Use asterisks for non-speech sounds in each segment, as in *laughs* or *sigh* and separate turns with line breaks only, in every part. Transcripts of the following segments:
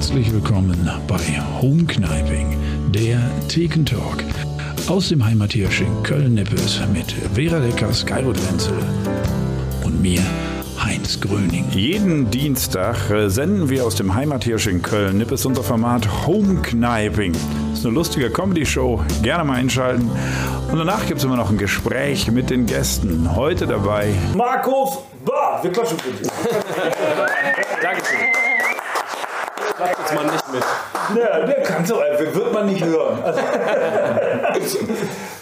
Herzlich willkommen bei Home Kniping, der Thekentalk aus dem Heimathirsch in Köln-Nippes mit Vera Leckers, Geirut Wenzel und mir, Heinz Gröning.
Jeden Dienstag äh, senden wir aus dem Heimathirsch in Köln-Nippes unser Format Home Kniping. Das ist eine lustige Comedy-Show, gerne mal einschalten. Und danach gibt es immer noch ein Gespräch mit den Gästen. Heute dabei
Markus Bah, wir klatschen für dich. *laughs*
Dankeschön. Klappt jetzt mal nicht mit.
Ja, der kann so einfach, wird man nicht hören. Also, *laughs*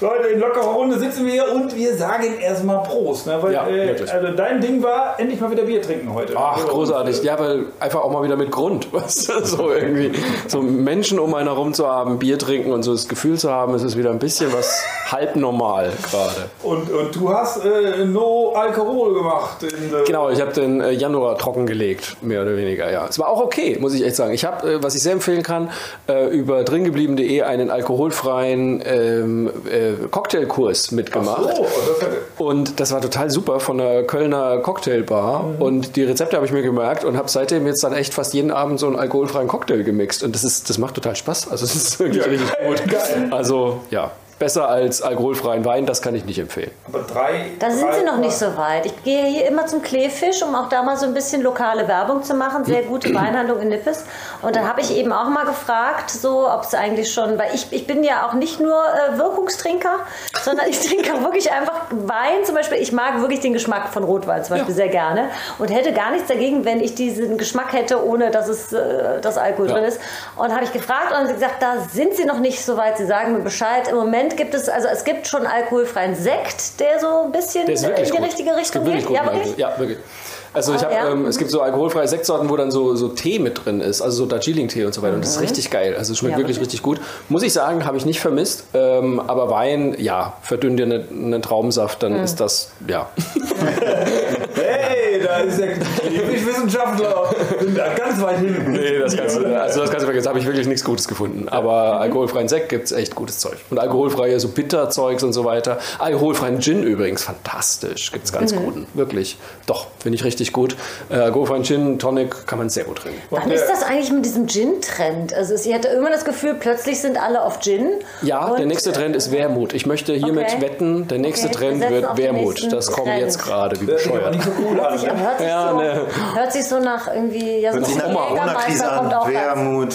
Leute, in lockerer Runde sitzen wir hier und wir sagen erstmal Prost. Ne? Weil,
Ja,
äh, also dein Ding war, endlich mal wieder Bier trinken heute.
Ach, großartig. Ja, weil einfach auch mal wieder mit Grund. *laughs* Weißt du? So irgendwie so Menschen um einen herum zu haben, Bier trinken und so das Gefühl zu haben, es ist wieder ein bisschen was *laughs* halb normal gerade.
Und, und du hast äh, No Alkohol gemacht. In, äh,
Genau, ich habe den äh, Januar trockengelegt, mehr oder weniger, ja. Es war auch okay, muss ich echt sagen. Ich habe, äh, was ich sehr empfehlen kann, äh, über dringeblieben.de einen alkoholfreien ähm, äh, Cocktailkurs mitgemacht.
Oh, das hat,
Und das war total super von der Kölner Cocktailbar. Und die Rezepte habe ich mir gemerkt und habe seitdem jetzt dann echt fast jeden Abend so einen alkoholfreien Cocktail gemixt. Und das ist, das macht total Spaß. Also es ist wirklich
Ja,
richtig
geil,
gut.
geil.
Also ja, besser als alkoholfreien Wein, das kann ich nicht empfehlen.
aber drei.
Da sind sie noch nicht so weit. Ich gehe hier immer zum Kleefisch, um auch da mal so ein bisschen lokale Werbung zu machen. Sehr gute *clears throat* Weinhandlung in Nippes. Und dann habe ich eben auch mal gefragt, so, ob es eigentlich schon, weil ich, ich bin ja auch nicht nur äh, Wirkungstrinker, *laughs* sondern ich trinke auch wirklich einfach Wein. Zum Beispiel, ich mag wirklich den Geschmack von Rotwein zum Beispiel sehr gerne und hätte gar nichts dagegen, wenn ich diesen Geschmack hätte, ohne dass es äh, das Alkohol
Ja.
drin ist. Und habe ich gefragt und sie gesagt, da sind sie noch nicht so weit. Sie sagen mir Bescheid. Im Moment gibt es, also es gibt schon alkoholfreien Sekt, der so ein bisschen in die
gut.
richtige Richtung geht. Ja, wirklich?
Ja, wirklich. Also ich habe,
ja?
ähm, es gibt so alkoholfreie Sektsorten, wo dann so, so Tee mit drin ist, also so Darjeeling-Tee und so weiter. Und das ist richtig geil. Also es schmeckt
Mhm. Ja,
wirklich
wirklich?
richtig gut. Muss ich sagen, habe ich nicht vermisst. Ähm, aber Wein, ja, verdünnt dir einen, einen Traubensaft,
Mhm.
dann ist das, ja. *laughs*
Hey, da ist der Wissenschaftler. Sind da ganz weit hinten.
Nee, das kannst du, also das kannst du vergessen. habe ich wirklich nichts Gutes gefunden. Aber alkoholfreien Sekt gibt es echt gutes Zeug. Und alkoholfreie so Bitterzeugs und so weiter. Alkoholfreien Gin übrigens, fantastisch. Gibt es ganz guten. Wirklich. Doch, finde ich richtig gut. Äh, alkoholfreien Gin, Tonic kann man sehr gut trinken.
Wann ist das eigentlich mit diesem Gin-Trend? Also ich hatte immer das Gefühl, plötzlich sind alle auf Gin.
Ja, der nächste Trend ist Wermut. Ich möchte hiermit
Okay.
wetten, der nächste
Okay,
Trend wird Wermut. Das kommt jetzt gerade wie bescheuert.
nicht so cool an.
Hört sich,
Ne?
hört, sich
Ja,
so,
ne.
hört sich so nach irgendwie, ja, so
Hört sich
nach
Corona-Krise
Jägermeister kommt
an. Wermut.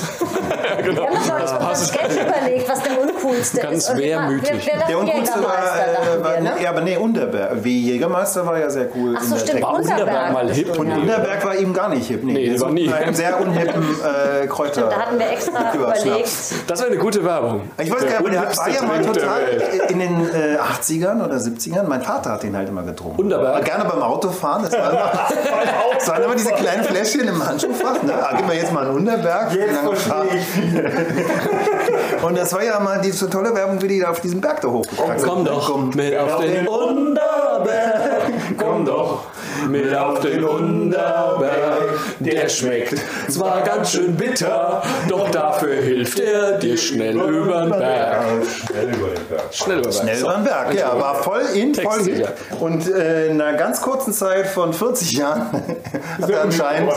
genau. *laughs*
Wir haben uns
Das.
Sketch überlegt, was der uncoolste
Ganz
ist. Wir, wir
Der uncoolste war, äh, war
wir, ne?
ja, aber nee, Unterberg. Wie Jägermeister war ja sehr cool.
Ach
in
so,
der
stimmt.
Technik.
Unterberg mal hip?
Und
ja.
Unterberg war ihm gar nicht hip.
Nee, das war nie.
einen sehr unhippen äh, Kräuter.
Da hatten wir extra *laughs* überlegt.
Das wäre eine gute Werbung.
Ich weiß gar nicht, aber der war ja mal total in den äh, 80ern oder 70ern. Mein Vater hat den halt immer getrunken.
Unterberg?
Gerne beim Autofahren. Das, war immer, *laughs* waren immer diese kleinen Fläschchen im Handschuhfach. Ah, gib mir jetzt mal einen Unterberg.
Jetzt. *laughs*
Und das war ja mal diese tolle Werbung, wie die da auf diesem Berg da hochgegangen sind.
Komm doch
Komm.
mit auf den Unterberg. Komm doch mit auf den Unterberg. Der schmeckt zwar ganz schön bitter, doch dafür hilft er dir schnell über den Berg.
Schnell über den Berg.
Schnell über den
Schnell über den Berg, ja, war voll in, voll hip. Und äh, in einer ganz kurzen Zeit von 40 Jahren *laughs* hat er anscheinend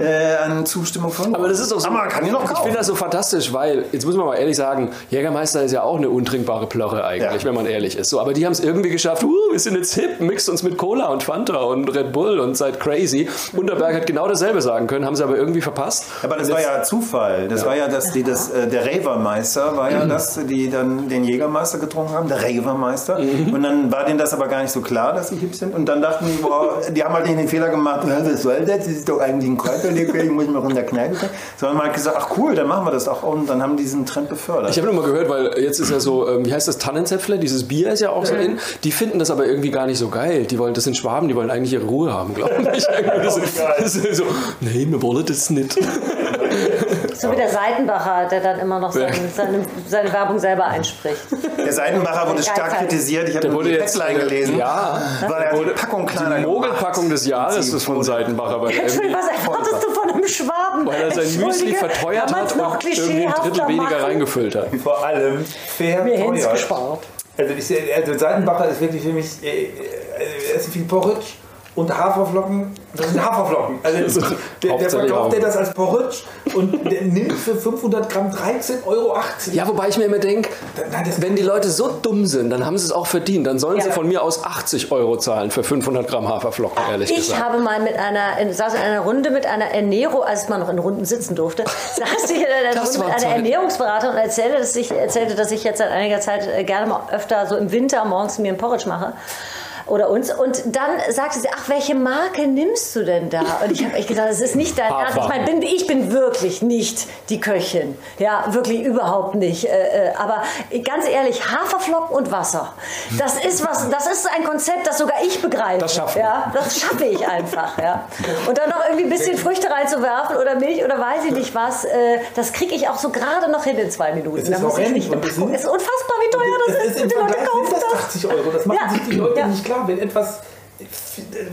äh, eine Zustimmung von.
Aber das ist doch so.
Aber man kann ihn noch
Ich
kaufen.
finde das so fantastisch, weil, jetzt muss man mal ehrlich sagen, Jägermeister ist ja auch eine untrinkbare Plörre eigentlich,
Ja.
wenn man ehrlich ist. So, aber die haben es irgendwie geschafft, uh, wir sind jetzt hip, mixt uns mit Cola und Fanta und Red Bull und seid crazy. Unterberg hat genau dasselbe sagen können, haben sie aber irgendwie verpasst.
Aber das war ja Zufall. Das war ja, dass die das, äh, der Ravermeister war ja das, die dann den Jägermeister getrunken haben, der Ravermeister. Und dann war denen das aber gar nicht so klar, dass sie hip sind. Und dann dachten die, boah, die haben halt nicht den Fehler gemacht, "Ja, was soll das? Das ist doch eigentlich ein Kräuterlikör, ich muss der Kneipe trinken. Sondern man hat gesagt, ach cool, dann machen wir das auch. Und dann haben die diesen Trend befördert.
Ich habe nur mal gehört, weil jetzt ist ja so, ähm, wie heißt das, Tannenzäpfle, dieses Bier ist ja auch so in. Die finden das aber irgendwie gar nicht so geil. Die wollen, das sind Schwaben, die wollen eigentlich ihre Ruhe haben, glaube ich. *laughs* Das ist, so, nee, wir wollen das nicht.
So wie der Seitenbacher, der dann immer noch seine, seine, seine Werbung selber einspricht.
Der Seidenbacher wurde stark kritisiert. Ich habe nur die
jetzt,
Headline
äh,
gelesen.
ja,
weil er
wurde
die Packung kleiner
Die Mogelpackung des Jahres ist von Seitenbacher, er
Entschuldigung, was erwartest du von einem Schwaben?
weil er sein Müsli verteuert hat
noch
und irgendwie ein Drittel weniger
machen?
reingefüllt hat.
Vor allem fair
Mir gespart.
Also, ich, also Seitenbacher ist wirklich für mich, äh, äh, er ist viel Porridge und Haferflocken, das sind Haferflocken. Also der, der verkauft der das als Porridge und der nimmt für 500 Gramm 13,80 Euro.
Ja, wobei ich mir immer denke, wenn die Leute so dumm sind, dann haben sie es auch verdient. Dann sollen sie
Ja.
von mir aus 80 Euro zahlen für 500 Gramm Haferflocken, ehrlich
Ich
gesagt.
habe mal mit einer, in, saß in einer Runde mit einer Ernährung, als man noch in Runden sitzen durfte, *laughs* saß ich in einer Runde mit einer
Zeit.
Ernährungsberaterin und erzählte, dass ich, erzählte, dass ich jetzt seit einiger Zeit äh, gerne mal öfter so im Winter morgens mir ein Porridge mache. Oder uns. Und dann sagte sie, ach, welche Marke nimmst du denn da? Und ich habe echt gedacht, das ist nicht dein. Ernst. Ich, meine, bin, ich bin wirklich nicht die Köchin. Ja, wirklich überhaupt nicht. Äh, äh, aber ganz ehrlich, Haferflocken und Wasser. Das ist was, das ist ein Konzept, das sogar ich begreife.
Das schaffen wir.
ja, das schaffe ich einfach. Ja. Und dann noch irgendwie ein bisschen Früchte reinzuwerfen oder Milch oder weiß ich nicht was, äh, das kriege ich auch so gerade noch hin in zwei Minuten.
Es ist
Da muss ich nicht
es
ist unfassbar, wie teuer das ist.
ist
Die Leute kaufen
das. 80 Euro. Das machen
Ja.
sich die Leute
Ja.
nicht klar. Wenn etwas,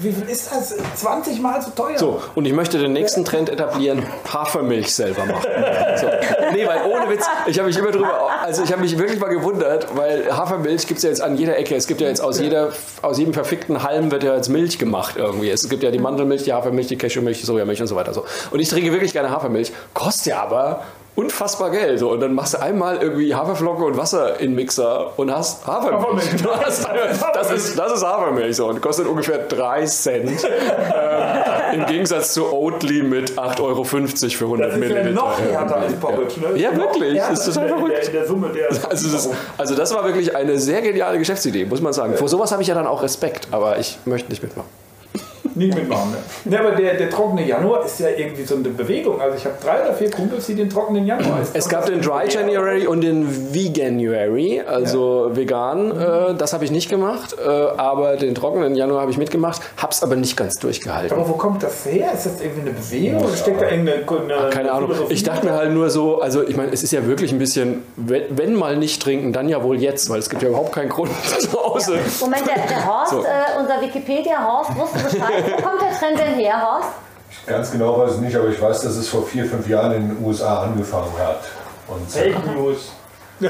wie viel ist das? 20 Mal so teuer.
So, und ich möchte den nächsten Trend etablieren, Hafermilch selber machen. So. Nee, weil ohne Witz, ich habe mich immer drüber, also ich habe mich wirklich mal gewundert, weil Hafermilch gibt es ja jetzt an jeder Ecke. Es gibt ja jetzt aus, jeder, aus jedem verfickten Halm wird ja jetzt Milch gemacht irgendwie. Es gibt ja die Mandelmilch, die Hafermilch, die Cashewmilch, die Sojamilch und so weiter. So. Und ich trinke wirklich gerne Hafermilch, kostet ja aber unfassbar Geld. So. Und dann machst du einmal irgendwie Haferflocke und Wasser in den Mixer und hast Hafermilch. Hast, *laughs* das, ist, das ist Hafermilch so, und kostet ungefähr 3 Cent. *laughs* ähm, Im Gegensatz zu Oatly mit 8,50 Euro für 100
das ist ja
Milliliter.
noch härter als. Ne?
Ja, wirklich.
härter
Das ist total
der- der-
verrückt.
In der Summe der *laughs*
Also das, also das war wirklich eine sehr geniale Geschäftsidee, muss man sagen. Vor sowas habe ich ja dann auch Respekt, aber ich möchte nicht mitmachen.
Nicht mitmachen. Ne? Ne, aber der, der trockene Januar ist ja irgendwie so eine Bewegung. Also ich habe drei oder vier Kumpels, die den trockenen Januar essen.
Es gab den Dry January und den Veganuary, also vegan. Äh, das habe ich nicht gemacht, äh, aber den trockenen Januar habe ich mitgemacht, habe es aber nicht ganz durchgehalten.
Aber wo kommt das her? Ist das irgendwie eine Bewegung oder steckt da irgendeine eine,
Keine Ahnung. Ich dachte mir halt nur so, also ich meine, es ist ja wirklich ein bisschen, wenn, wenn mal nicht trinken, dann ja wohl jetzt, weil es gibt ja überhaupt keinen Grund *laughs* zu Hause.
Moment, der, der Horst,
So.
äh, unser Wikipedia-Horst, wusste Bescheid. Wo kommt der Trend denn her, Horst?
Ganz genau weiß ich nicht, aber ich weiß, dass es vor vier, fünf Jahren in den USA angefangen hat. Und
Fake News. ich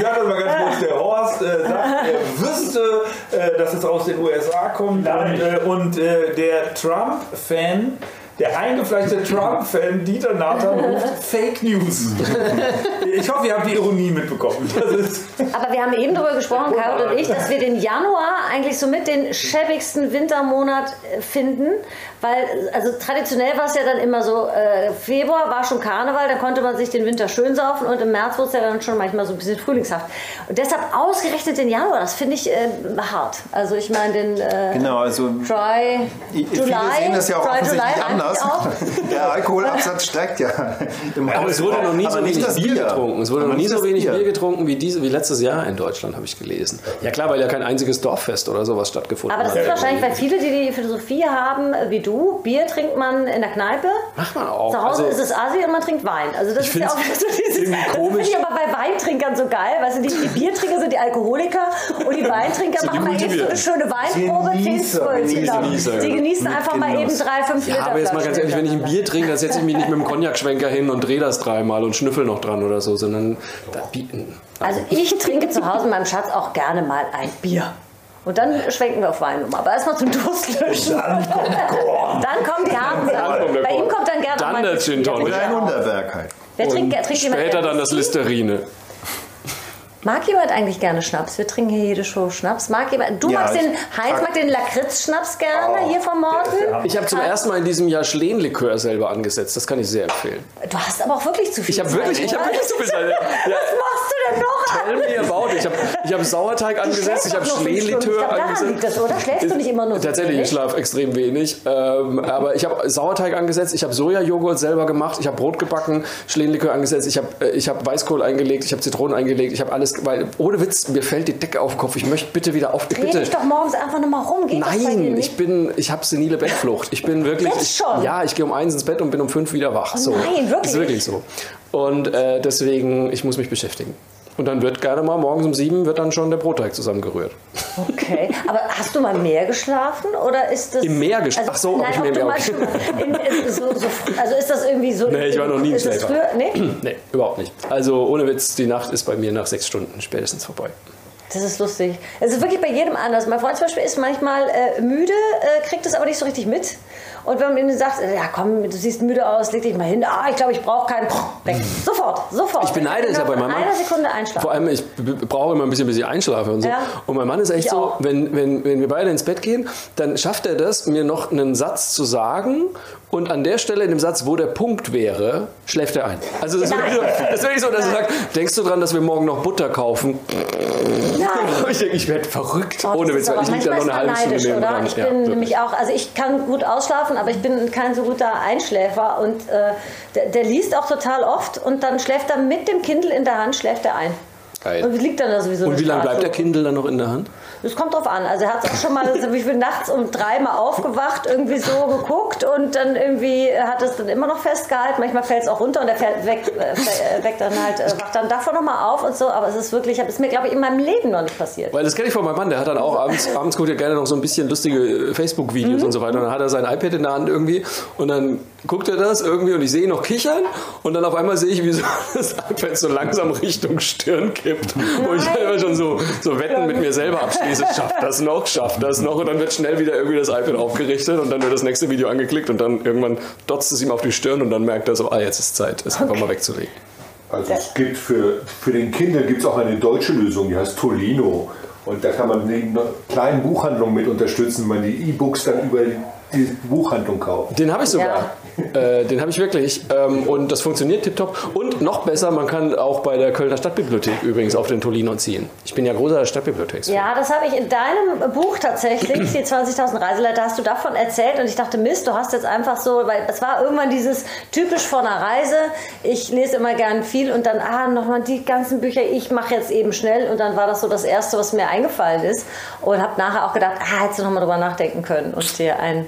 sage das mal ganz kurz, der Horst äh, sagt, er wüsste, äh, dass es aus den USA kommt und, äh, und äh, der Trump-Fan, der eingefleischte Trump-Fan Dieter Nathan ruft *laughs* Fake News. ich hoffe, ihr habt die Ironie mitbekommen. Das ist
Aber wir haben eben darüber gesprochen, Carol und ich, dass wir den Januar eigentlich so mit den schäbigsten Wintermonat finden. Weil, also traditionell war es ja dann immer so, äh, Februar war schon Karneval, da konnte man sich den Winter schön saufen und im März wurde es ja dann schon manchmal so ein bisschen frühlingshaft. Und deshalb ausgerechnet den Januar, das finde ich äh, hart. Also ich meine den äh,
Genau, also
Dry July.
Viele sehen das ja auch offensichtlich
July
anders.
auch. *laughs*
Der Alkoholabsatz steigt ja.
Aber es wurde noch nie so wenig Bier, getrunken. Es wurde noch nie so wenig Bier. Getrunken wie, diese, wie letztes Jahr in Deutschland, habe ich gelesen. Ja klar, weil ja kein einziges Dorffest oder sowas stattgefunden
Aber das
hat.
ist wahrscheinlich, weil viele, die die Philosophie haben, wie du, Bier trinkt man in der Kneipe.
Macht man auch.
Zu Hause
Also-
ist es Asi und man trinkt Wein. Also das ist ja auch so dieses, *laughs* das finde ich aber bei Weintrinkern so geil. Weißt du, die, die Biertrinker sind die Alkoholiker und die Weintrinker *laughs* machen mal eben so eine schöne Weinprobe,
Genießer,
10, 12 genau.
Genießer,
Die genießen einfach mal eben drei, fünf Liter.
Ja, aber jetzt mal ganz ehrlich, wenn ich ein Bier trinke, dann setze ich mich nicht mit dem Cognac-Schwenker hin und drehe das dreimal und schnüffel noch dran oder so, sondern da bieten.
Also ich trinke zu Hause meinem Schatz auch gerne mal ein Bier. Und dann schwenken wir auf Wein um. Aber erstmal zum Durstlöschen.
Dann kommt Korn.
Dann
kommt der
Bei ihm kommt dann gerne
Dann
mal
der
ein
Gin. Tonic.
Ein Unterwerk halt.
Wer trinkt, wer trinkt
Später dann das? Listerine.
Mag jemand eigentlich gerne Schnaps? Wir trinken hier jede Show Schnaps. Mag jemand? Du
Ja,
magst den Heinz mag den Lakritz-Schnaps gerne hier vom Morten.
Ich habe zum ersten Mal in diesem Jahr Schlehenlikör selber angesetzt. Das kann ich sehr empfehlen.
Du hast aber auch wirklich zu viel.
Ich habe wirklich, ich habe wirklich zu viel Zeit. Ja. *laughs*
Was machst du denn noch?
Tell me about it. Ich habe ich hab Sauerteig angesetzt, ich habe.
Ich daran
angesetzt.
das, oder? Schläfst du nicht immer nur so
Tatsächlich, ich
wenig?
schlafe extrem wenig. Ähm, aber ich habe Sauerteig angesetzt, ich habe Sojajoghurt selber gemacht, ich habe Brot gebacken, Schlehenlikör angesetzt, ich habe äh, ich hab Weißkohl eingelegt, ich habe Zitronen eingelegt, ich habe alles, weil ohne Witz, mir fällt die Decke auf den Kopf. Ich möchte bitte wieder auf.
Dreh
Bitte.
dich doch morgens einfach nochmal rum. Geht
Nein, ich bin, ich habe senile Bettflucht. Ich bin wirklich.
Jetzt
ich,
schon?
Ja, ich gehe um eins ins Bett und bin um fünf wieder wach. so.
nein, wirklich?
Ist wirklich so. Und äh, deswegen, ich muss mich beschäftigen. Und dann wird gerne mal morgens um sieben wird dann schon der Brotteig zusammengerührt.
Okay, aber hast du mal mehr geschlafen oder ist das
Im Meer geschlafen? Ach so,
nein,
ich im
mal *laughs* schon in, in, so, so, also ist das irgendwie so?
Nee, ich war noch nie
das
Schläfer.
früher, nee? *clears throat*
Nee, überhaupt nicht. Also ohne Witz, die Nacht ist bei mir nach sechs Stunden spätestens vorbei.
Das ist lustig. Es ist wirklich bei jedem anders. Mein Freund zum Beispiel ist manchmal äh, müde, äh, kriegt es aber nicht so richtig mit. Und wenn man ihnen sagt, ja komm, du siehst müde aus, leg dich mal hin. Ah, ich glaube, ich brauche keinen. Weg. Sofort, sofort.
Ich beneide es ja bei meinem Mann.
In einer Sekunde einschlafen.
Vor allem, ich brauche immer ein bisschen, bis ich einschlafe und so.
Ja.
Und mein Mann ist echt
Ich
so,
auch.
wenn, wenn, wenn wir beide ins Bett gehen, dann schafft er das, mir noch einen Satz zu sagen. Und an der Stelle in dem Satz, wo der Punkt wäre, schläft er ein. Also das ist wirklich so, das ist wirklich so dass er sagt, denkst du dran, dass wir morgen noch Butter kaufen?
Nein.
Ich denke, ich werde verrückt.
Oh,
Ohne Witz, weil ich liege da noch eine halbe Stunde
neidisch,
dran.
Ich bin
Ja,
nämlich auch, also ich kann gut ausschlafen, aber ich bin kein so guter Einschläfer und äh, der, der liest auch total oft und dann schläft er mit dem Kindle in der Hand, schläft er ein.
Geil.
Und liegt dann da sowieso
Und wie lange bleibt
Straße.
der Kindle dann noch in der Hand?
Das kommt drauf an. Also er hat auch schon mal so wie viel nachts um drei mal aufgewacht, irgendwie so geguckt und dann irgendwie hat es dann immer noch festgehalten. Manchmal fällt es auch runter und er fällt weg, äh, äh, weg dann halt, äh, wacht dann davon nochmal auf und so. Aber es ist wirklich, es ist mir glaube ich in meinem Leben noch nicht passiert.
Weil das kenne ich von meinem Mann, der hat dann auch abends, abends guckt er gerne noch so ein bisschen lustige äh, Facebook-Videos und so weiter. Und dann hat er sein iPad in der Hand irgendwie und dann guckt er das irgendwie und ich sehe ihn noch kichern und dann auf einmal sehe ich, wie so *laughs* das iPad so langsam Richtung Stirn kippt. Und ich immer schon so, so Wetten mit mir selber abschließe, schafft das noch, schafft das noch und dann wird schnell wieder irgendwie das iPad aufgerichtet und dann wird das nächste Video angeklickt und dann irgendwann dotzt es ihm auf die Stirn und dann merkt er so, ah, jetzt ist Zeit, es einfach mal wegzulegen.
Also es gibt für, für den Kindle gibt es auch eine deutsche Lösung, die heißt Tolino. Und da kann man neben einer kleinen Buchhandlung mit unterstützen, wenn man die E-Books dann über die Buchhandlung kauft.
Den habe ich sogar. Äh, den habe ich wirklich. Ähm, und das funktioniert tipptopp. Und noch besser, man kann auch bei der Kölner Stadtbibliothek übrigens auf den Tolino ziehen. Ich bin ja großer Stadtbibliotheks.
Ja, das habe ich in deinem Buch tatsächlich, die 20.000 Reiseleiter, hast du davon erzählt und ich dachte, Mist, du hast jetzt einfach so, weil es war irgendwann dieses typisch von einer Reise, ich lese immer gern viel und dann, ah, nochmal die ganzen Bücher, ich mache jetzt eben schnell und dann war das so das Erste, was mir eingefallen ist und habe nachher auch gedacht, ah, hättest du nochmal drüber nachdenken können und dir ein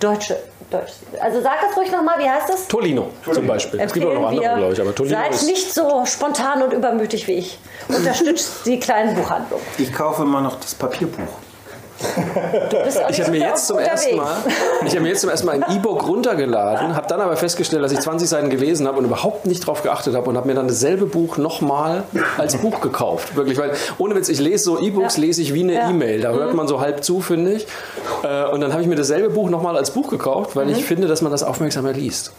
deutsche, deutsch, also sag das ruhig nochmal, wie heißt das?
Tolino, zum Beispiel. Es gibt auch noch andere, glaube ich, aber Tolino
Seid
ist.
nicht so spontan und übermütig wie ich. Unterstützt die kleinen Buchhandlungen.
Ich kaufe immer noch das Papierbuch.
Ich habe mir jetzt zum ersten Mal, ich habe mir jetzt zum ersten Mal ein E-Book runtergeladen, habe dann aber festgestellt, dass ich 20 Seiten gelesen habe und überhaupt nicht drauf geachtet habe und habe mir dann dasselbe Buch nochmal als Buch gekauft. Wirklich, weil ohne Witz, ich lese so E-Books,
Ja.
lese ich wie eine
Ja. Mhm.
E-Mail. Da hört man so halb zu, finde ich. Äh, Und dann habe ich mir dasselbe Buch nochmal als Buch gekauft, weil
Mhm.
ich finde, dass man das aufmerksamer liest.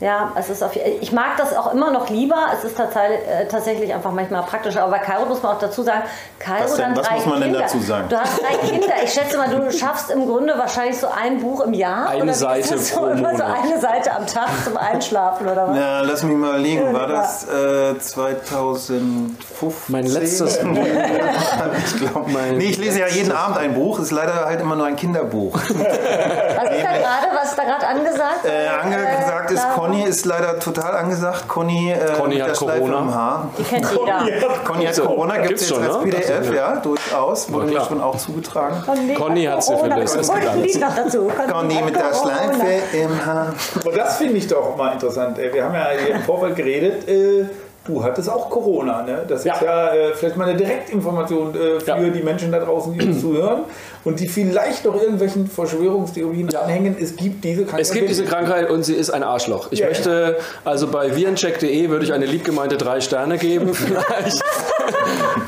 Ja, es ist auf, ich mag das auch immer noch lieber. Es ist tatsächlich, äh, tatsächlich einfach manchmal praktischer. Aber bei Kairo muss man auch dazu sagen, Kairo
Was denn?
dann
Was
drei
muss man denn
Kinder.
dazu sagen?
Du hast drei Kinder. Ich schätze mal, du *laughs* schaffst im Grunde wahrscheinlich so ein Buch im Jahr.
Eine
oder
Seite
ist das
pro
so, immer so
Monat.
eine Seite am Tag zum Einschlafen oder was?
Na, lass mich mal überlegen. War das äh, 2015?
Mein letztes Buch. *laughs*
ich glaube. Nee, ich lese ja jeden Abend ein Buch. Ist leider halt immer nur ein Kinderbuch. *laughs*
Was ist da gerade? Was ist da gerade angesagt?
Äh, angesagt ist,
Lara?
Conny ist leider total angesagt. Conny, äh,
Conny
mit
hat
der Schleife
Corona.
im Haar.
Die kennt jeder.
Conny hat
Gibt's-
Corona, gibt es jetzt
schon,
als
ne?
PDF, ja, durchaus. Wurde mir schon auch zugetragen.
Conny hat das gibt
ein
alles.
Lied noch dazu.
Conny mit der. Schleife im Haar.
Aber das finde ich doch mal interessant. Wir haben ja im Vorfeld geredet, äh, du hattest auch Corona. Ne? Das
Ja.
ist ja äh, vielleicht mal eine Direktinformation äh, für
Ja.
die Menschen da draußen, die uns zuhören und die vielleicht noch irgendwelchen Verschwörungstheorien
Ja.
anhängen. Es gibt diese Krankheit.
Es gibt diese Krankheit und sie ist ein Arschloch. Ich möchte, also bei virencheck.de würde ich eine liebgemeinte drei Sterne geben, *laughs* vielleicht.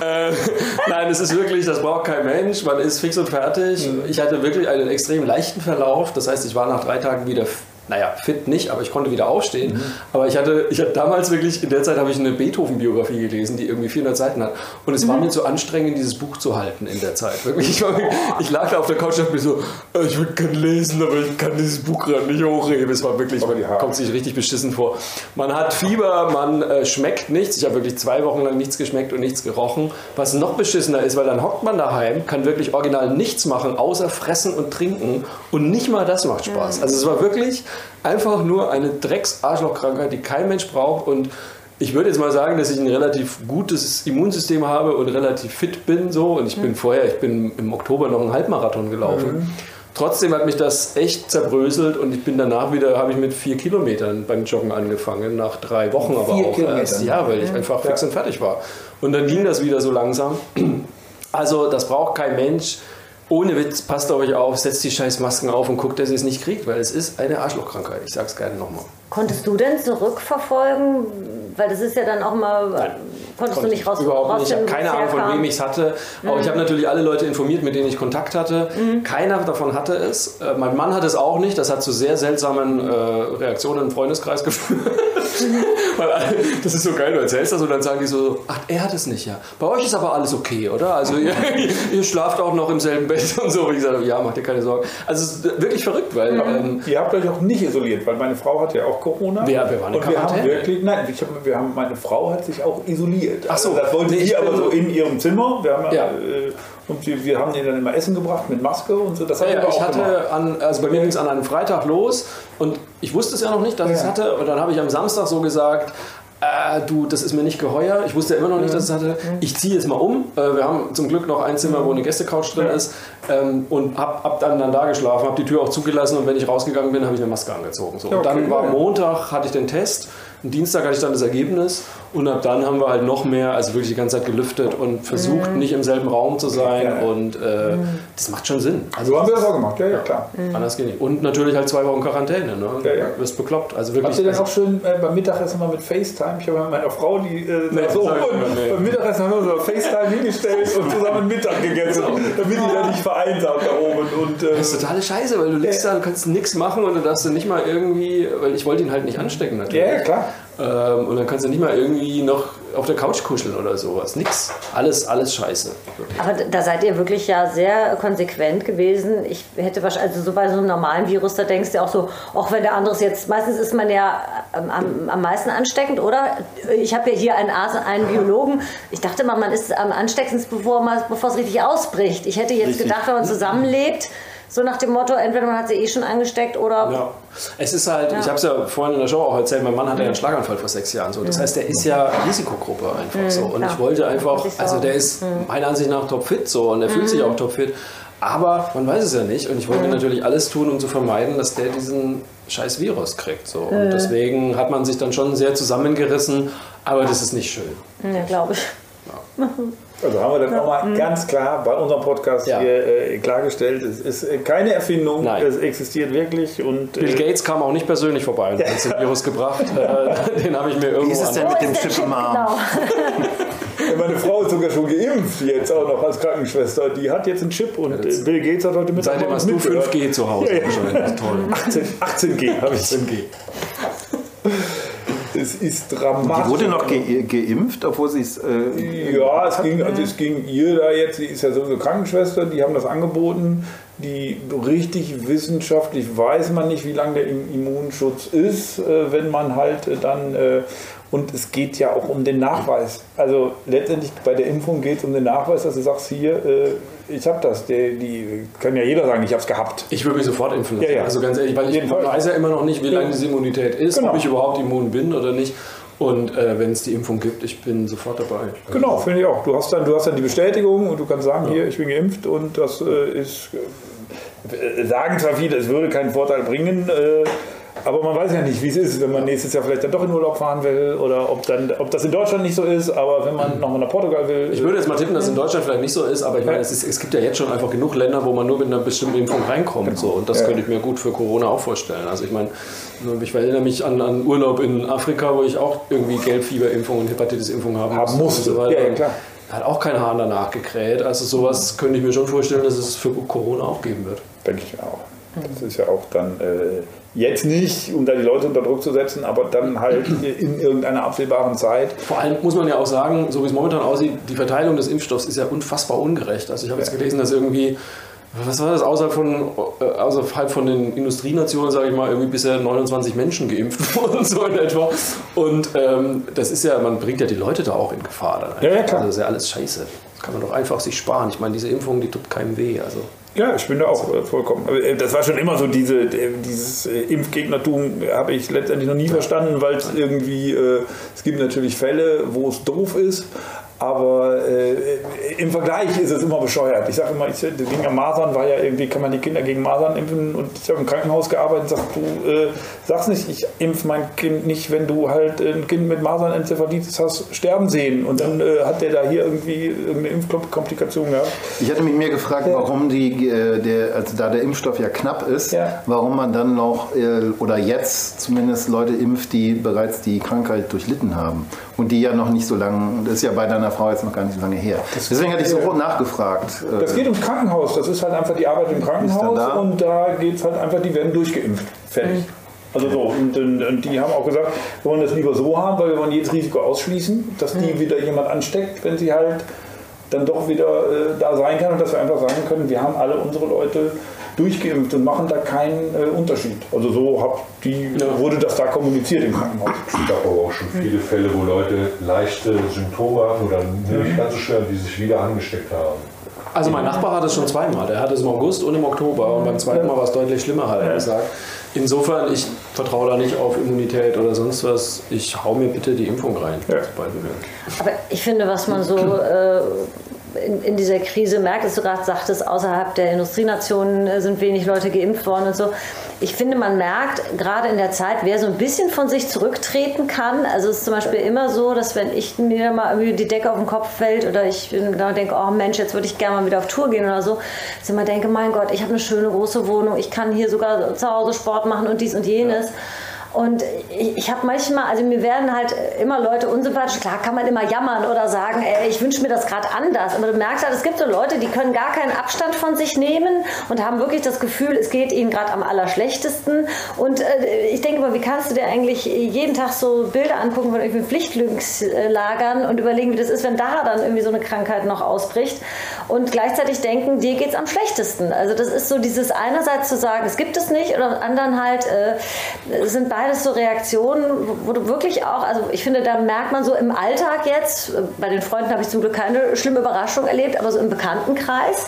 äh, nein, es ist wirklich, das braucht kein Mensch, man ist fix und fertig. Ich hatte wirklich einen extrem leichten Verlauf, das heißt, ich war nach drei Tagen wieder naja, fit nicht, aber ich konnte wieder aufstehen. Aber ich hatte, ich hatte damals wirklich, in der Zeit habe ich eine Beethoven-Biografie gelesen, die irgendwie 400 Seiten hat. Und es war mir zu anstrengend, dieses Buch zu halten in der Zeit. Wirklich, ich, war, ich lag da auf der Couch und dachte mir so, äh, ich will gerne lesen, aber ich kann dieses Buch gerade nicht hochheben. Es war wirklich, man kommt sich richtig beschissen vor. Man hat Fieber, man äh, schmeckt nichts. Ich habe wirklich zwei Wochen lang nichts geschmeckt und nichts gerochen. Was noch beschissener ist, weil dann hockt man daheim, kann wirklich original nichts machen, außer fressen und trinken. Und nicht mal das macht Spaß. Also es war wirklich einfach nur eine Drecks-Arschlochkrankheit, die kein Mensch braucht. Und ich würde jetzt mal sagen, dass ich ein relativ gutes Immunsystem habe und relativ fit bin. So. Und ich bin vorher, ich bin im Oktober noch einen Halbmarathon gelaufen. Trotzdem hat mich das echt zerbröselt und ich bin danach wieder, habe ich mit vier Kilometern beim Joggen angefangen, nach drei Wochen aber
Vier
auch
Kilometern?
erst. Ja, weil ich einfach fix und fertig war. Und dann ging das wieder so langsam. Also das braucht kein Mensch. Ohne Witz, passt auf euch auf, setzt die scheiß Masken auf und guckt, dass ihr es nicht kriegt, weil es ist eine Arschlochkrankheit. Ich sag's gerne nochmal.
Konntest du denn zurückverfolgen? Weil das ist ja dann auch mal.
Nein.
Konntest du nicht raus
Überhaupt nicht. Ich habe keine Ahnung, von wem ich es hatte. Aber ich habe natürlich alle Leute informiert, mit denen ich Kontakt hatte. Keiner davon hatte es. Äh, Mein Mann hatte es auch nicht. Das hat zu sehr seltsamen äh, Reaktionen im Freundeskreis *laughs* geführt. *laughs* Das ist so geil, du erzählst das und dann sagen die so, ach, er hat es nicht, ja. Bei euch ist aber alles okay, oder? Also ihr, *laughs* ihr schlaft auch noch im selben Bett und so. Und ich sage, ja, mach dir keine Sorgen. Also es ist wirklich verrückt, weil ähm,
Ihr habt euch auch nicht isoliert, weil meine Frau hat ja auch Corona.
Wir- wir waren in
und wir haben wirklich, nein, ich hab, wir haben, meine Frau hat sich auch isoliert.
Ach so.
Also das wollte
Nee,
sie
ich
aber so in ihrem Zimmer. Wir haben ja,
Ja.
Äh, und wir, wir haben ihr dann immer Essen gebracht mit Maske und so. Das
Ja, ja, ich
gemacht.
hatte an, also bei mir ging es an einem Freitag los und ich wusste es ja noch nicht, dass ich es
Ja.
hatte. Und dann habe ich am Samstag so gesagt, äh, du, das ist mir nicht geheuer. Ich wusste ja immer noch nicht, dass ich es hatte. Ich ziehe jetzt mal um. Äh, wir haben zum Glück noch ein Zimmer, wo eine Gästecouch drin ist. Ähm, und habe hab dann, dann da geschlafen, habe die Tür auch zugelassen und wenn ich rausgegangen bin, habe ich eine Maske angezogen. So.
Ja,
und dann
okay,
war
ja.
Montag, hatte ich den Test. Am Dienstag hatte ich dann das Ergebnis und ab dann haben wir halt noch mehr, also wirklich die ganze Zeit gelüftet und versucht, nicht im selben Raum zu sein.
Ja.
Und äh, das macht schon Sinn.
So haben wir das auch gemacht, ja, ja, klar.
Anders geht nicht. Und natürlich halt zwei Wochen Quarantäne. Ne?
Ja, ja.
Du wirst bekloppt. Also
Habt
wirklich.
ihr denn auch schön äh, beim Mittagessen mal mit FaceTime? Ich habe mit meiner Frau die äh,
Nee,
so und
nee.
beim Mittagessen haben wir so FaceTime hingestellt und zusammen Mittag gegessen, damit die da nicht vereinsamt da oben. Und, äh,
das ist totale Scheiße, weil du liegst da, du kannst nichts machen und du darfst du nicht mal irgendwie, weil ich wollte ihn halt nicht anstecken natürlich.
ja, ja, klar.
Ähm, und dann kannst du nicht mal irgendwie noch auf der Couch kuscheln oder sowas. Nix. Alles, alles scheiße. Wirklich.
Aber da seid ihr wirklich ja sehr konsequent gewesen. Ich hätte wahrscheinlich, also so bei so einem normalen Virus, da denkst du auch so, auch wenn der andere jetzt, meistens ist man ja am, am, am meisten ansteckend, oder? Ich habe ja hier einen, Arzt, einen Biologen. Ich dachte mal, man ist am ansteckendsten, bevor, man, bevor es richtig ausbricht. Ich hätte jetzt
Richtig.
gedacht, wenn man zusammenlebt, so nach dem Motto, entweder man hat sie eh schon angesteckt oder
Ja. Es ist halt, ich habe es ja vorhin in der Show auch erzählt, mein Mann hatte ja einen Schlaganfall vor sechs Jahren. So. Das heißt, der ist ja Risikogruppe einfach so. Und
klar.
ich wollte einfach, also der ist meiner Ansicht nach topfit so und der fühlt sich auch topfit. Aber man weiß es ja nicht. Und ich wollte natürlich alles tun, um zu vermeiden, dass der diesen scheiß Virus kriegt. So. Und deswegen hat man sich dann schon sehr zusammengerissen. Aber das ist nicht schön.
Ja, glaube ich. *laughs*
Also haben wir dann auch mal ganz klar bei unserem Podcast
Ja.
hier äh, klargestellt, es ist äh, keine Erfindung,
Nein.
es existiert wirklich und
Bill
äh,
Gates kam auch nicht persönlich vorbei und hat uns den Virus gebracht. Äh, den habe ich mir irgendwo
Wie ist es denn mit dem Chip im Arm?
Genau.
meine Frau ist sogar schon geimpft jetzt auch noch als Krankenschwester, die hat jetzt einen Chip und äh, Bill Gates hat heute Mittag
Seitdem hast du
mitgehört.
5G zu Hause.
Ja, ja.
wahrscheinlich. Toll.
18, 18G habe ich. 18G. Es ist dramatisch.
Die wurde noch ge geimpft, obwohl sie es. Äh,
Ja, es ging, also es ging ihr da jetzt, sie ist ja sowieso Krankenschwester, die haben das angeboten. Die richtig wissenschaftlich weiß man nicht, wie lange der Im- Immunschutz ist, äh, wenn man halt äh, dann. äh, Und es geht ja auch um den Nachweis. Also letztendlich bei der Impfung geht es um den Nachweis, dass du sagst, hier, ich habe das. Die, die kann ja jeder sagen, ich habe es gehabt.
Ich würde mich sofort impfen lassen.
Ja, ja.
Also ganz ehrlich, weil ich
Jedenfalls.
weiß ja immer noch nicht, wie lange diese Immunität ist,
Genau.
ob ich überhaupt immun bin oder nicht. Und äh, wenn es die Impfung gibt, ich bin sofort dabei.
Genau, finde ich auch. Du hast, dann, du hast dann die Bestätigung und du kannst sagen, hier, ich bin geimpft und das äh, ist, äh, sagen zwar viele, es würde keinen Vorteil bringen, äh, aber man weiß ja nicht, wie es ist, wenn man nächstes Jahr vielleicht dann doch in Urlaub fahren will oder ob, dann, ob das in Deutschland nicht so ist, aber wenn man nochmal nach Portugal will.
Ich würde jetzt mal tippen, dass es in Deutschland vielleicht nicht so ist, aber ich meine, es, ist, es gibt ja jetzt schon einfach genug Länder, wo man nur mit einer bestimmten Impfung reinkommt. So. Und das
Ja.
könnte ich mir gut für Corona auch vorstellen. Also ich meine, ich erinnere mich an, an Urlaub in Afrika, wo ich auch irgendwie Gelbfieberimpfung und Hepatitis-Impfung haben,
Haben musste.
Und so weiter.
Ja, klar.
Hat auch kein Hahn danach gekräht. Also sowas könnte ich mir schon vorstellen, dass es für Corona auch geben wird.
Denke ich mir auch. Das ist ja auch dann äh, jetzt nicht, um da die Leute unter Druck zu setzen, aber dann halt in irgendeiner absehbaren Zeit.
Vor allem muss man ja auch sagen, so wie es momentan aussieht, die Verteilung des Impfstoffs ist ja unfassbar ungerecht. Also ich habe jetzt gelesen, dass irgendwie, was war das, außerhalb von, äh, außerhalb von den Industrienationen, sage ich mal, irgendwie bisher 29 Menschen geimpft *laughs* wurden, so in etwa. Und ähm, das ist ja, man bringt ja die Leute da auch in Gefahr dann. einfach.
Ja, ja, klar.
Also das ist ja alles scheiße. Das kann man doch einfach sich sparen. Ich meine, diese Impfung, die tut keinem weh. Also
Ja, ich bin da auch äh, vollkommen. äh, Das war schon immer so, diese, äh, dieses Impfgegnertum habe ich letztendlich noch nie verstanden, weil es irgendwie, es gibt natürlich Fälle, wo es doof ist, Aber äh, im Vergleich ist es immer bescheuert. Ich sage immer, ich, gegen Masern war ja irgendwie, kann man die Kinder gegen Masern impfen und ich habe im Krankenhaus gearbeitet und sag, du äh, sagst nicht, ich impf mein Kind nicht, wenn du halt ein Kind mit Masernenzephalitis hast sterben sehen und dann äh, hat der da hier irgendwie irgendeine Impfkomplikation gehabt.
Ich hatte mich mehr gefragt, warum die, äh, der, also da der Impfstoff ja knapp ist,
Ja.
warum man dann noch äh, oder jetzt zumindest Leute impft, die bereits die Krankheit durchlitten haben und die ja noch nicht so lange, das ist ja bei deiner Frau jetzt noch gar nicht so lange her. Deswegen hatte ich so nachgefragt. äh,
Das geht ums Krankenhaus. Das ist halt einfach die Arbeit im Krankenhaus
da?
und da geht es halt einfach, die werden durchgeimpft. Fertig. Also so, und, und, und die haben auch gesagt, wir wollen das lieber so haben, weil wir wollen jedes Risiko ausschließen, dass die wieder jemand ansteckt, wenn sie halt dann doch wieder äh, da sein kann und dass wir einfach sagen können, wir haben alle unsere Leute durchgeimpft und machen da keinen äh, Unterschied. Also so hab die, wurde das da kommuniziert im Krankenhaus.
Es gab aber auch schon viele Fälle, wo Leute leichte Symptome hatten oder nicht ganz so schwer, die sich wieder angesteckt haben.
Also mein Nachbar hat es schon zweimal. Der hatte es im August und im Oktober und beim zweiten Mal war es deutlich schlimmer, hat er gesagt. Insofern, ich vertraue da nicht auf Immunität oder sonst was. Ich hau mir bitte die Impfung rein, sobald werden.
Aber ich finde, was man so äh, in, in dieser Krise merkt, ist, du gerade sagtest, außerhalb der Industrienationen äh, sind wenig Leute geimpft worden und so. Ich finde, man merkt gerade in der Zeit, wer so ein bisschen von sich zurücktreten kann. Also es ist zum Beispiel immer so, dass wenn ich mir mal irgendwie die Decke auf den Kopf fällt oder ich denke, oh Mensch, jetzt würde ich gerne mal wieder auf Tour gehen oder so, dass ich immer denke, mein Gott, ich habe eine schöne große Wohnung, ich kann hier sogar zu Hause Sport machen und dies und jenes. Und ich, ich habe manchmal, also mir werden halt immer Leute unsympathisch. Klar kann man immer jammern oder sagen, ey, ich wünsche mir das gerade anders. Aber du merkst halt, es gibt so Leute, die können gar keinen Abstand von sich nehmen und haben wirklich das Gefühl, es geht ihnen gerade am allerschlechtesten. Und äh, ich denke mal, wie kannst du dir eigentlich jeden Tag so Bilder angucken von irgendwelchen Flüchtlingslagern und überlegen, wie das ist, wenn da dann irgendwie so eine Krankheit noch ausbricht und gleichzeitig denken, dir geht es am schlechtesten. Also das ist so dieses einerseits zu sagen, es gibt es nicht oder anderen halt, äh, sind beides so Reaktionen, wo, wo du wirklich auch, also ich finde, da merkt man so im Alltag jetzt, bei den Freunden habe ich zum Glück keine schlimme Überraschung erlebt, aber so im Bekanntenkreis,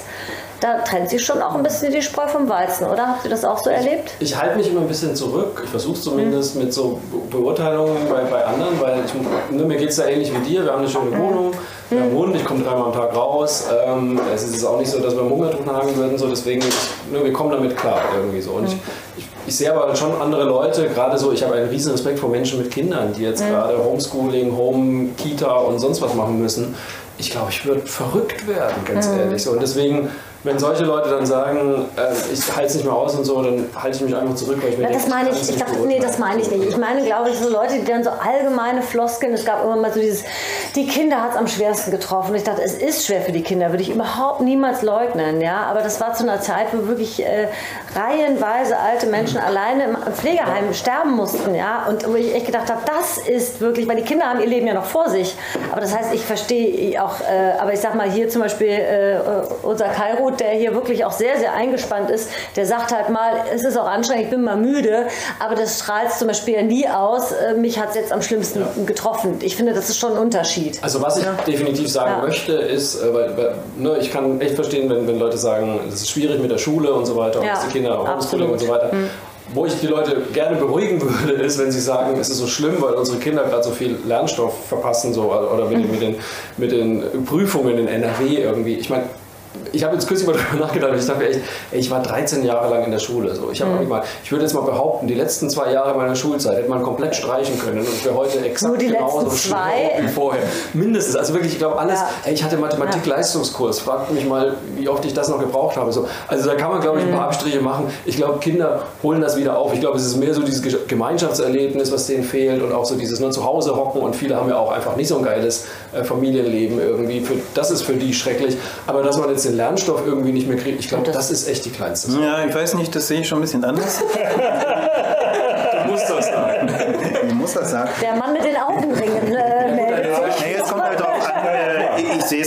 da trennt sich schon auch ein bisschen die Spreu vom Weizen, oder? Habt ihr das auch so erlebt?
Ich halte mich immer ein bisschen zurück. Ich versuche es zumindest mit so Be- Beurteilungen bei, bei anderen, weil ich, ne, mir geht es da ähnlich wie dir. Wir haben eine schöne Wohnung, haben einen Hund, ich komme dreimal am Tag raus. Ähm, es ist auch nicht so, dass wir im Hungertuch nagen würden, so deswegen, ne, wir kommen damit klar irgendwie so. Und ich, ich, ich sehe aber schon andere Leute, gerade so, ich habe einen riesen Respekt vor Menschen mit Kindern, die jetzt gerade Homeschooling, Home, Kita und sonst was machen müssen. Ich glaube, ich würde verrückt werden, ganz ehrlich. So. Und deswegen, wenn solche Leute dann sagen, äh, ich halte es nicht mehr aus und so, dann halte ich mich einfach zurück, weil ich mir
Ja, das meine ich, ich
nicht
dachte, nee, das meine ich nicht. Ich meine, glaube ich, so Leute, die dann so allgemeine Floskeln, es gab immer mal so dieses, die Kinder hat es am schwersten getroffen. Und ich dachte, es ist schwer für die Kinder, würde ich überhaupt niemals leugnen, ja. Aber das war zu einer Zeit, wo wirklich äh, reihenweise alte Menschen alleine im Pflegeheim sterben mussten, ja. Und wo ich echt gedacht habe, das ist wirklich, weil die Kinder haben ihr Leben ja noch vor sich. Aber das heißt, ich verstehe auch, äh, aber ich sag mal, hier zum Beispiel äh, unser Kairo, der hier wirklich auch sehr, sehr eingespannt ist, der sagt halt mal, es ist auch anstrengend, ich bin mal müde, aber das strahlt zum Beispiel ja nie aus. Äh, mich hat es jetzt am schlimmsten getroffen. Ich finde, das ist schon ein Unterschied.
Also was ich definitiv sagen
Ja.
möchte, ist, äh, weil, weil ne, ich kann echt verstehen, wenn, wenn Leute sagen, es ist schwierig mit der Schule und so weiter, und
Ja,
die Kinder Homeschooling
absolut.
und so weiter. Wo ich die Leute gerne beruhigen würde, ist, wenn sie sagen, es ist so schlimm, weil unsere Kinder gerade so viel Lernstoff verpassen so, oder mit, den- mit, den, mit den Prüfungen in NRW irgendwie. Ich meine, ich habe jetzt kürzlich mal darüber nachgedacht ich dachte mir echt, ey, ich war 13 Jahre lang in der Schule. So. Ich, auch mal, ich würde jetzt mal behaupten, die letzten zwei Jahre meiner Schulzeit hätte man komplett streichen können und wäre heute exakt
Nur die
genauso
zwei?
wie *laughs* vorher. Mindestens. Also wirklich, ich glaube, alles.
Ja.
Ey, ich hatte Mathematik-Leistungskurs. Fragt mich mal, wie oft ich das noch gebraucht habe. So. Also da kann man, glaube ich, ein
Mhm.
paar Abstriche machen. Ich glaube, Kinder holen das wieder auf. Ich glaube, es ist mehr so dieses Ge- Gemeinschaftserlebnis, was denen fehlt und auch so dieses nur zu Hause hocken. Und viele haben ja auch einfach nicht so ein geiles äh, Familienleben irgendwie. Für, das ist für die schrecklich. Aber dass man jetzt den Lernstoff irgendwie nicht mehr kriegt, ich glaube, das ist echt die kleinste. Sache.
Ja, ich weiß nicht, das sehe ich schon ein bisschen anders. *laughs*
Du musst das sagen.
Ich muss das sagen.
Der Mann mit den Augenringen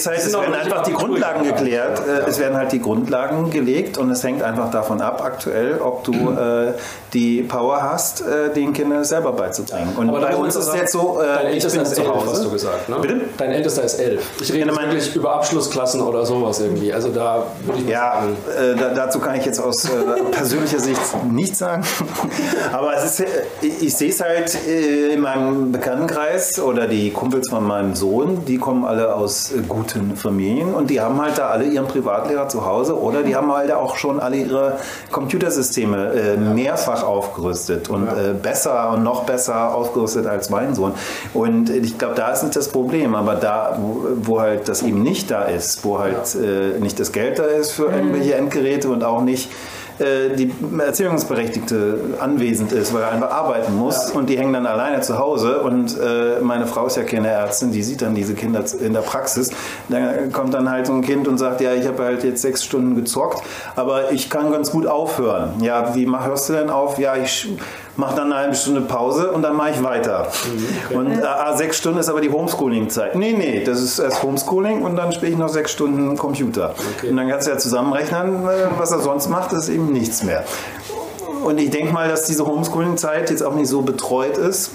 kommt halt es werden einfach die Grundlagen geklärt, äh, es werden halt die Grundlagen gelegt und es hängt einfach davon ab aktuell, ob du äh, die Power hast, äh, den Kindern selber beizubringen. Und
Aber
bei uns ist es jetzt so,
Dein
äh, ich
Ältester
bin
ist
zu
elf, hast du
Hause.
gesagt, ne?
Bitte?
Dein Ältester ist elf. Ich rede
Ja,
wirklich über Abschlussklassen oder sowas irgendwie. Also da würde ich
Ja, äh, da, dazu kann ich jetzt aus äh, persönlicher Sicht nichts sagen. *laughs* Aber ist, ich, sehe es halt in meinem Bekanntenkreis oder die Kumpels von meinem Sohn, die kommen alle aus äh, guten Familien und die haben halt da alle ihren Privatlehrer zu Hause oder die haben halt auch schon alle ihre Computersysteme äh, mehrfach aufgerüstet und äh, besser und noch besser aufgerüstet als mein Sohn. Und ich glaube, da ist nicht das Problem. Aber da, wo, wo halt das eben nicht da ist, wo halt äh, nicht das Geld da ist für irgendwelche Endgeräte und auch nicht äh, die Erziehungsberechtigte anwesend ist, weil er einfach arbeiten muss und die hängen dann alleine zu Hause und äh, meine Frau ist ja keine Ärztin, die sieht dann diese Kinder in der Praxis. Dann kommt dann halt so ein Kind und sagt, ja, ich habe halt jetzt sechs Stunden gezockt, aber ich kann ganz gut aufhören. Ja, wie mach, hörst du denn auf? Ja, ich mache dann eine halbe Stunde Pause und dann mache ich weiter. Und äh, ah, sechs Stunden ist aber die Homeschooling-Zeit. Nee, nee, das ist erst Homeschooling und dann spiele ich noch sechs Stunden Computer. Und dann kannst du ja zusammenrechnen, äh, was er sonst macht, ist eben nichts mehr. Und ich denke mal, dass diese Homeschooling-Zeit jetzt auch nicht so betreut ist.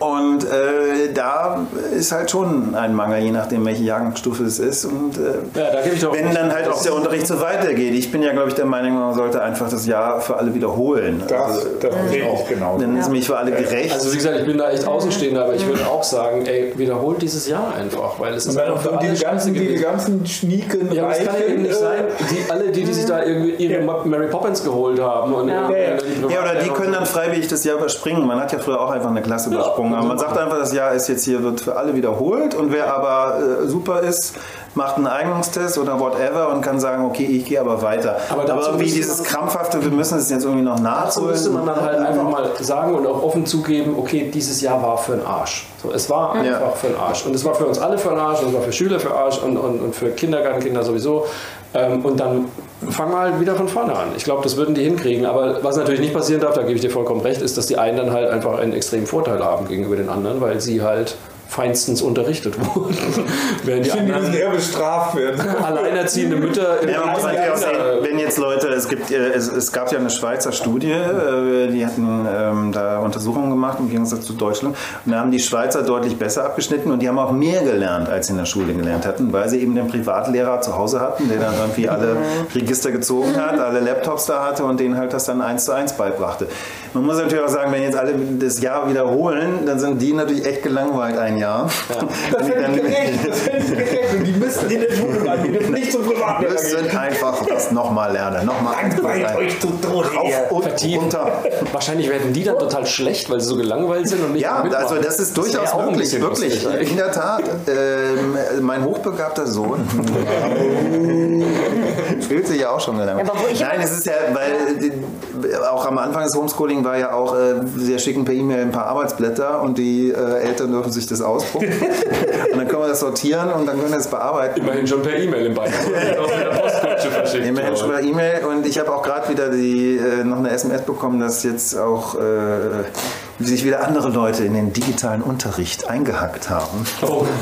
Und äh, da ist halt schon ein Mangel, je nachdem, welche Jahrgangsstufe es ist. Und äh,
Ja, da gebe ich doch
wenn dann halt auch der Unterricht so weitergeht. Ich bin ja, glaube ich, der Meinung, man sollte einfach das Jahr für alle wiederholen.
Das,
Also,
das ich genau.
dann ist nämlich für alle gerecht.
Also wie gesagt, ich bin da echt Außenstehender, aber ich würde auch sagen, ey, wiederholt dieses Jahr einfach, weil es ist einfach für alle
diese ganzen,
gewesen.
ganzen Schnieken,
Ja, es kann ja eben nicht
äh,
sein, die, alle, die, die sich da irgendwie ihre Mary Poppins geholt haben und
Ja.
Ja, oder die können dann freiwillig das Jahr überspringen. Man hat ja früher auch einfach eine Klasse übersprungen. Aber man sagt einfach, das Jahr ist jetzt hier, wird für alle wiederholt. Und wer aber äh, super ist, macht einen Eignungstest oder whatever und kann sagen, okay, ich gehe aber weiter.
Aber
Aber,
müsste
dieses krampfhafte, wir müssen es jetzt irgendwie noch
Dazu müsste man
nachholen.
dann halt einfach mal sagen und auch offen zugeben, okay, dieses Jahr war für den Arsch. So, es war einfach
Ja.
für den Arsch. Und es war für uns alle für den Arsch und es war für Schüler für Arsch und, und, und für Kindergartenkinder sowieso. Ähm, und dann wir halt wieder von vorne an. Ich glaube, das würden die hinkriegen. Aber was natürlich nicht passieren darf, da gebe ich dir vollkommen recht, ist, dass die einen dann halt einfach einen extremen Vorteil haben gegenüber den anderen, weil sie halt feinstens unterrichtet wurden. *laughs* Während die
Ich finde, die müssen
anderen
eher bestraft werden. *laughs*
alleinerziehende Mütter
Ja, man muss natürlich auch sehen, wenn jetzt Leute, es gibt, äh, es, es gab ja eine Schweizer Studie, äh, die hatten ähm, da Untersuchungen gemacht im Gegensatz zu Deutschland und da haben die Schweizer deutlich besser abgeschnitten und die haben auch mehr gelernt, als sie in der Schule gelernt hatten, weil sie eben den Privatlehrer zu Hause hatten, der dann irgendwie alle Register gezogen hat, alle Laptops da hatte und denen halt das dann eins zu eins beibrachte. Man muss natürlich auch sagen, wenn jetzt alle das Jahr wiederholen, dann sind die natürlich echt gelangweilt ein Jahr. *laughs*
Das
die
hätte
dann-
ich gerecht, das hätte ich *laughs* gerecht. Und die müssten in der Schule bleiben, die dürfen nicht zum Privatlehrer
müssen
gehen.
einfach das nochmal lernen. Nochmal
Langweilt euch zu Tode.
Rauf und
Vertiefen.
runter. *laughs*
Wahrscheinlich werden die dann total schlecht, weil sie so gelangweilt sind und nicht
Ja,
mitmachen.
also das ist durchaus
ein
möglich, wirklich.
lustig eigentlich.
In der Tat. Ähm, mein hochbegabter Sohn fühlt sich ja auch schon.
Ja, ich
Nein, es ist ja, weil die, auch am Anfang des Homeschooling war ja auch, äh, wir schicken per E-Mail ein paar Arbeitsblätter und die äh, Eltern dürfen sich das ausdrucken. *laughs* und dann können wir das sortieren und dann können wir das bearbeiten.
Immerhin schon per E-Mail im *laughs* verschickt.
Immerhin schon per E-Mail und ich habe auch gerade wieder die, äh, noch eine SMS bekommen, dass jetzt auch äh, sich wieder andere Leute in den digitalen Unterricht eingehackt haben.
Oh. *laughs*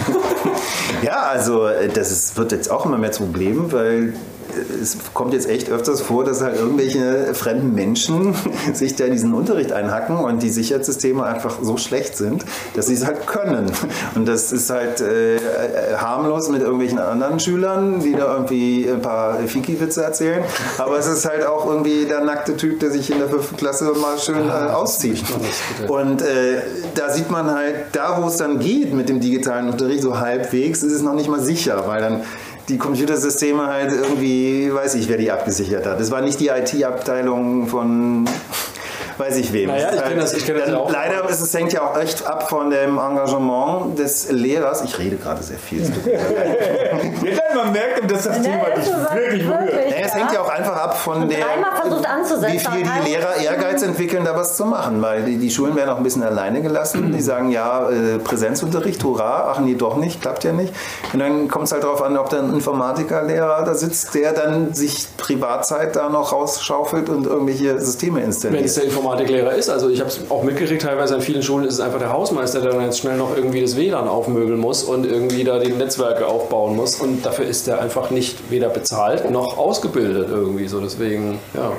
Ja, also äh, das ist, wird jetzt auch immer mehr zum Problem, weil es kommt jetzt echt öfters vor, dass halt irgendwelche fremden Menschen *laughs* sich da in diesen Unterricht einhacken und die Sicherheitssysteme einfach so schlecht sind, dass sie es halt können. Und das ist halt äh, äh, harmlos mit irgendwelchen anderen Schülern, die da irgendwie ein paar Fiki-Witze erzählen. Aber es ist halt auch irgendwie der nackte Typ, der sich in der fünften Klasse mal schön äh, auszieht. Und äh, da sieht man halt, da wo es dann geht mit dem digitalen Unterricht, so halbwegs, ist es noch nicht mal sicher, weil dann die Computersysteme halt irgendwie, weiß ich, wer die abgesichert hat. Es war nicht die IT-Abteilung von weiß ich wem.
Naja, ich kenn das- ich kenn das ja auch.
Leider ist es hängt ja auch echt ab von dem Engagement des Lehrers. Ich rede gerade sehr viel. es *laughs*
man merkt, dass das Thema
ist
dich
so was-
wirklich berührt.
wirklich,
Ja, es hängt ja auch einfach ab von der, wie viel die Lehrer Ehrgeiz entwickeln, da was zu machen. Weil die, die Schulen werden auch ein bisschen alleine gelassen. Die sagen, ja, äh, Präsenzunterricht, hurra, ach nee, doch nicht, klappt ja nicht. Und dann kommt es halt darauf an, ob da ein Informatikerlehrer da sitzt, der dann sich Privatzeit da noch rausschaufelt und irgendwelche Systeme
Wenn es
installiert.
der Informatiklehrer ist, also ich habe es auch mitgekriegt, teilweise an vielen Schulen ist es einfach der Hausmeister, der dann jetzt schnell noch irgendwie das WLAN aufmöbeln muss und irgendwie da die Netzwerke aufbauen muss und dafür ist der einfach nicht weder bezahlt noch ausgebildet irgendwie so. Deswegen, ja,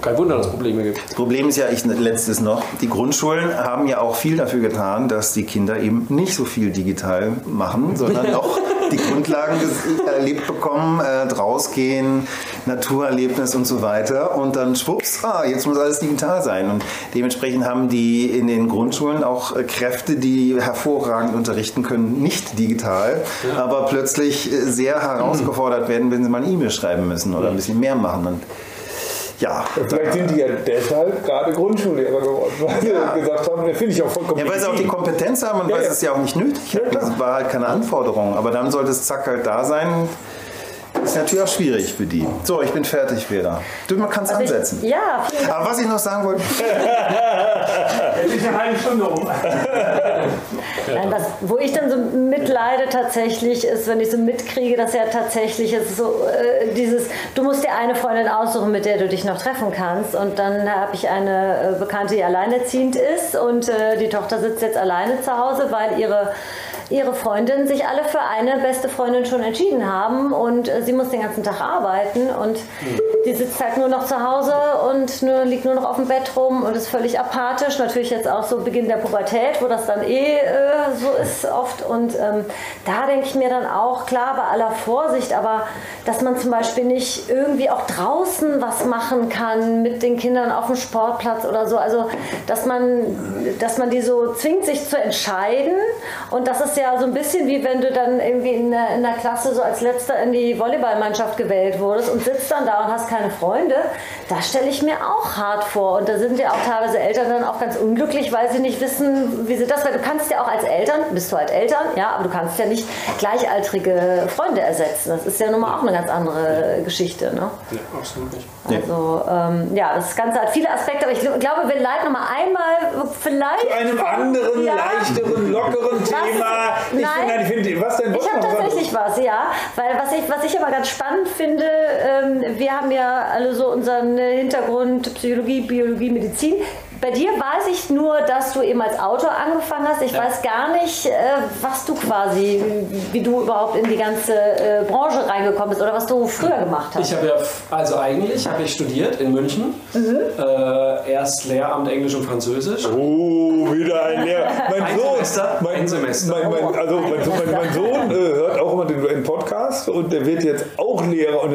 kein Wunder, dass es Probleme gibt.
Das Problem ist ja, ich letztes noch, die Grundschulen haben ja auch viel dafür getan, dass die Kinder eben nicht so viel digital machen, sondern auch die Grundlagen ges- erlebt bekommen, äh, rausgehen, Naturerlebnis und so weiter. Und dann schwupps, ah, jetzt muss alles digital sein. Und dementsprechend haben die in den Grundschulen auch äh, Kräfte, die hervorragend unterrichten können, nicht digital, aber plötzlich äh, sehr herausgefordert werden, wenn sie mal eine E-Mail schreiben müssen oder ein bisschen mehr machen. Und ja,
Vielleicht sind die ja deshalb gerade Grundschullehrer geworden, weil
Ja.
sie gesagt haben, das finde ich auch vollkommen
Ja, weil sie auch die. Kompetenz haben und
Ja,
weil
ja.
es ja auch nicht nötig
Ja,
haben.
klar.
Das war halt keine Anforderung. Aber dann sollte es zack halt da sein. Ist natürlich auch schwierig für die. So, ich bin fertig, Vera. Du, man kann es
Also ich-
ansetzen.
Ja, vielen Dank.
Aber was ich noch sagen wollte, *laughs*
Jetzt ist eine halbe Stunde um. *laughs*
Nein, was, wo ich dann so mitleide tatsächlich ist, wenn ich so mitkriege, dass ja tatsächlich ist so äh, dieses, du musst dir eine Freundin aussuchen, mit der du dich noch treffen kannst. Und dann habe ich eine äh, Bekannte, die alleinerziehend ist und äh, die Tochter sitzt jetzt alleine zu Hause, weil ihre ihre Freundinnen sich alle für eine beste Freundin schon entschieden haben und äh, sie muss den ganzen Tag arbeiten und die sitzt halt nur noch zu Hause und nur, liegt nur noch auf dem Bett rum und ist völlig apathisch. Natürlich jetzt auch so Beginn der Pubertät, wo das dann eh äh, so ist oft. Und ähm, da denke ich mir dann auch, klar, bei aller Vorsicht, aber dass man zum Beispiel nicht irgendwie auch draußen was machen kann mit den Kindern auf dem Sportplatz oder so, also dass man, dass man die so zwingt, sich zu entscheiden und das ist ja so ein bisschen wie wenn du dann irgendwie in der, in der Klasse so als letzter in die Volleyballmannschaft gewählt wurdest und sitzt dann da und hast keine Freunde. Da stelle ich mir auch hart vor. Und da sind ja auch teilweise Eltern dann auch ganz unglücklich, weil sie nicht wissen, wie sie das, weil du kannst ja auch als Eltern, bist du halt Eltern, ja, aber du kannst ja nicht gleichaltrige Freunde ersetzen. Das ist ja nun mal auch eine ganz andere Geschichte. Ne?
Ja, absolut nicht.
Also, ähm, ja, das Ganze hat viele Aspekte, aber ich gl- glaube, wir leiten noch mal einmal vielleicht.
Zu einem anderen,
Ja.
leichteren, lockeren Thema. Ich
Nein.
finde, ich finde, was denn?
Ich habe tatsächlich was, ja. Weil was ich, was ich aber ganz spannend finde, ähm, wir haben ja alle so unseren äh, Hintergrund Psychologie, Biologie, Medizin. Bei dir weiß ich nur, dass du eben als Autor angefangen hast. Ich weiß gar nicht, äh, was du quasi, wie du überhaupt in die ganze äh, Branche reingekommen bist oder was du früher gemacht hast.
Ich habe ja, also eigentlich habe ich studiert in München. Äh, erst Lehramt Englisch und Französisch.
Oh, wieder ein Lehrer. Mein
Ein
Sohn,
Semester,
mein,
ein Semester.
Mein, mein, also mein, Sohn- mein, mein Sohn äh, hört auch immer den, den Podcast und der wird jetzt auch Lehrer und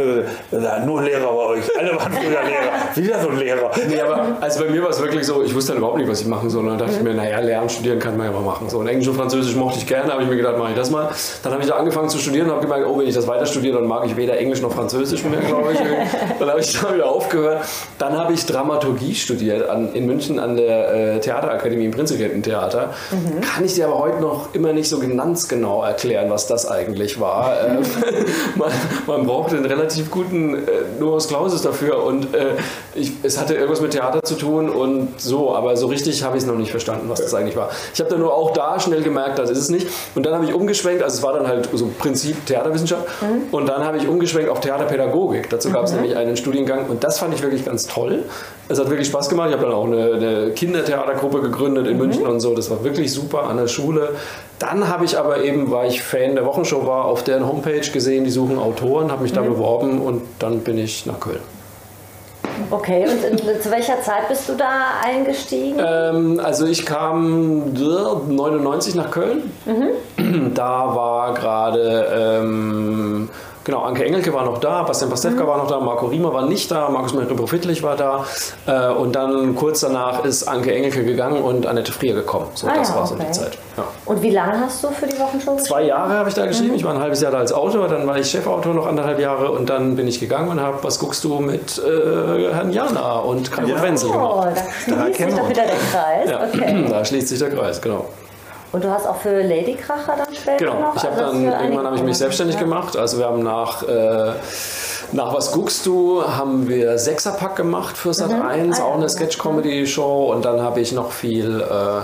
er sagt, nur Lehrer bei euch. Alle waren früher Lehrer. Wieder so ein Lehrer.
Nee, aber also bei mir war es wirklich so, ich wusste dann überhaupt nicht, was ich machen soll. Und dann dachte ich mir, naja, lernen, studieren kann man ja mal machen. So, und Englisch und Französisch mochte ich gerne, habe ich mir gedacht, mache ich das mal. Dann habe ich da angefangen zu studieren und habe gemerkt, oh, wenn ich das weiter studiere, dann mag ich weder Englisch noch Französisch mehr, glaube ich. *laughs* dann habe ich da wieder aufgehört. Dann habe ich Dramaturgie studiert an, in München an der äh, Theaterakademie im Prinzregententheater. Kann ich dir aber heute noch immer nicht so ganz genau erklären, was das eigentlich war. Ähm, *laughs* man, man brauchte einen relativ guten äh, Numerus Clausus dafür und äh, ich, es hatte irgendwas mit Theater zu tun und so, aber so richtig habe ich es noch nicht verstanden, was das eigentlich war. Ich habe dann nur auch da schnell gemerkt, das ist es nicht. Und dann habe ich umgeschwenkt, also es war dann halt so Prinzip Theaterwissenschaft und dann habe ich umgeschwenkt auf Theaterpädagogik. Dazu gab es nämlich einen Studiengang und das fand ich wirklich ganz toll. Es hat wirklich Spaß gemacht. Ich habe dann auch eine, eine Kindertheatergruppe gegründet in München und so. Das war wirklich super an der Schule. Dann habe ich aber eben, weil ich Fan der Wochenshow war, auf deren Homepage gesehen, die suchen Autoren, habe mich da beworben und dann bin ich nach Köln.
Okay, und in, zu welcher Zeit bist du da eingestiegen?
Ähm, also ich kam äh, 99 nach Köln. Da war gerade ähm, genau Anke Engelke war noch da, Bastian Pastewka war noch da, Marco Riemer war nicht da, Markus Mehre-Friedlich war da äh, und dann kurz danach ist Anke Engelke gegangen und Annette Frier gekommen. So,
Ah
das
ja,
war so
okay.
die Zeit. Ja.
Und wie lange hast du für die Wochenshow
Zwei Jahre habe ich da geschrieben. Ich war ein halbes Jahr da als Autor, dann war ich Chefautor noch anderthalb Jahre und dann bin ich gegangen und habe Was guckst du mit äh, Herrn Jana und Kai ja. Wenzel
Oh,
gemacht.
da schließt sich
kennen wir
doch wieder der Kreis.
Ja,
Okay. *clears throat*
da schließt sich der Kreis, genau.
Und du hast auch für Lady Kracher dann später
Genau,
noch?
ich habe
also
dann irgendwann habe ich mich selbstständig gemacht. Also wir haben nach äh, nach was guckst du haben wir Sechserpack gemacht für Sat 1,
Ah, ja,
auch eine. Sketch-Comedy-Show und dann habe ich noch viel äh,